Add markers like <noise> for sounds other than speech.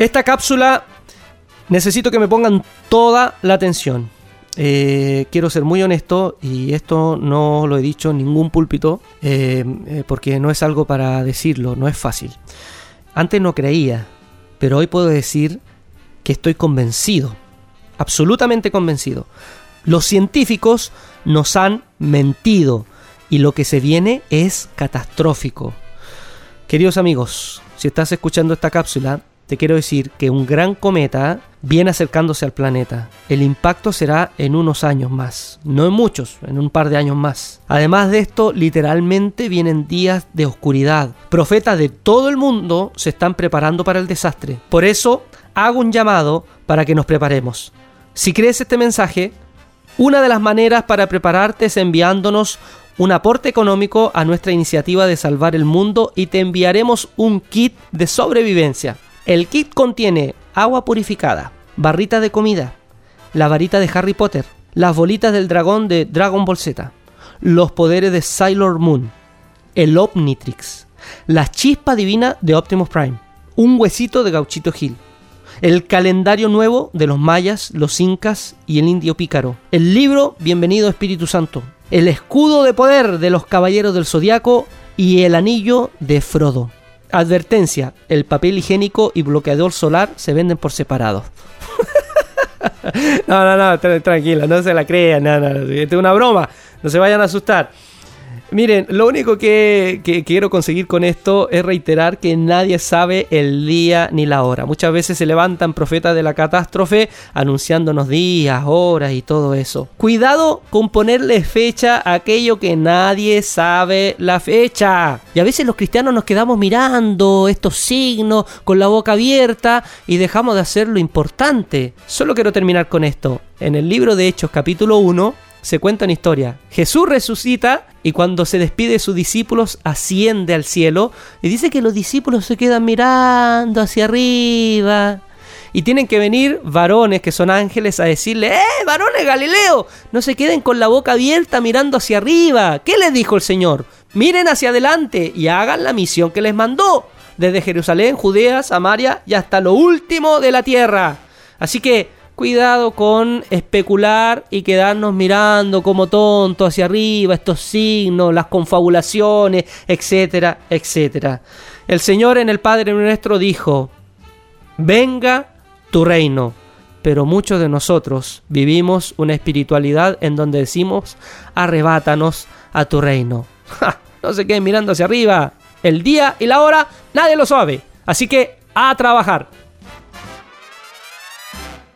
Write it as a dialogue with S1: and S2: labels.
S1: Esta cápsula necesito que me pongan toda la atención. Eh, quiero ser muy honesto y esto no lo he dicho en ningún púlpito eh, eh, porque no es algo para decirlo, no es fácil. Antes no creía, pero hoy puedo decir que estoy convencido, absolutamente convencido. Los científicos nos han mentido y lo que se viene es catastrófico. Queridos amigos, si estás escuchando esta cápsula, te quiero decir que un gran cometa viene acercándose al planeta. El impacto será en unos años más, no en muchos, en un par de años más. Además de esto, literalmente vienen días de oscuridad. Profetas de todo el mundo se están preparando para el desastre. Por eso, hago un llamado para que nos preparemos. Si crees este mensaje, una de las maneras para prepararte es enviándonos un aporte económico a nuestra iniciativa de salvar el mundo y te enviaremos un kit de sobrevivencia. El kit contiene agua purificada, barrita de comida, la varita de Harry Potter, las bolitas del dragón de Dragon Ball Z, los poderes de Sailor Moon, el Omnitrix, la chispa divina de Optimus Prime, un huesito de Gauchito Hill, el calendario nuevo de los mayas, los incas y el indio pícaro, el libro Bienvenido Espíritu Santo, el escudo de poder de los caballeros del zodiaco y el anillo de Frodo. Advertencia, el papel higiénico y bloqueador solar se venden por separado. <laughs> no, no, no, tranquila, no se la crean, no, no, es una broma, no se vayan a asustar. Miren, lo único que, quiero conseguir con esto es reiterar que nadie sabe el día ni la hora. Muchas veces se levantan profetas de la catástrofe anunciándonos días, horas y todo eso. Cuidado con ponerle fecha a aquello que nadie sabe la fecha. Y a veces los cristianos nos quedamos mirando estos signos con la boca abierta y dejamos de hacer lo importante. Solo quiero terminar con esto. En el libro de Hechos capítulo 1 se cuenta una historia. Jesús resucita y cuando se despide de sus discípulos asciende al cielo y dice que los discípulos se quedan mirando hacia arriba. Y tienen que venir varones que son ángeles a decirle, ¡eh, varones Galileo! No se queden con la boca abierta mirando hacia arriba. ¿Qué les dijo el Señor? Miren hacia adelante y hagan la misión que les mandó. Desde Jerusalén, Judea, Samaria y hasta lo último de la tierra. Así que cuidado con especular y quedarnos mirando como tonto hacia arriba estos signos, las confabulaciones, etcétera, etcétera. El Señor en el Padre nuestro dijo, venga tu reino. Pero muchos de nosotros vivimos una espiritualidad en donde decimos, arrebátanos a tu reino. <laughs> no se queden mirando hacia arriba. El día y la hora nadie lo sabe. Así que a trabajar.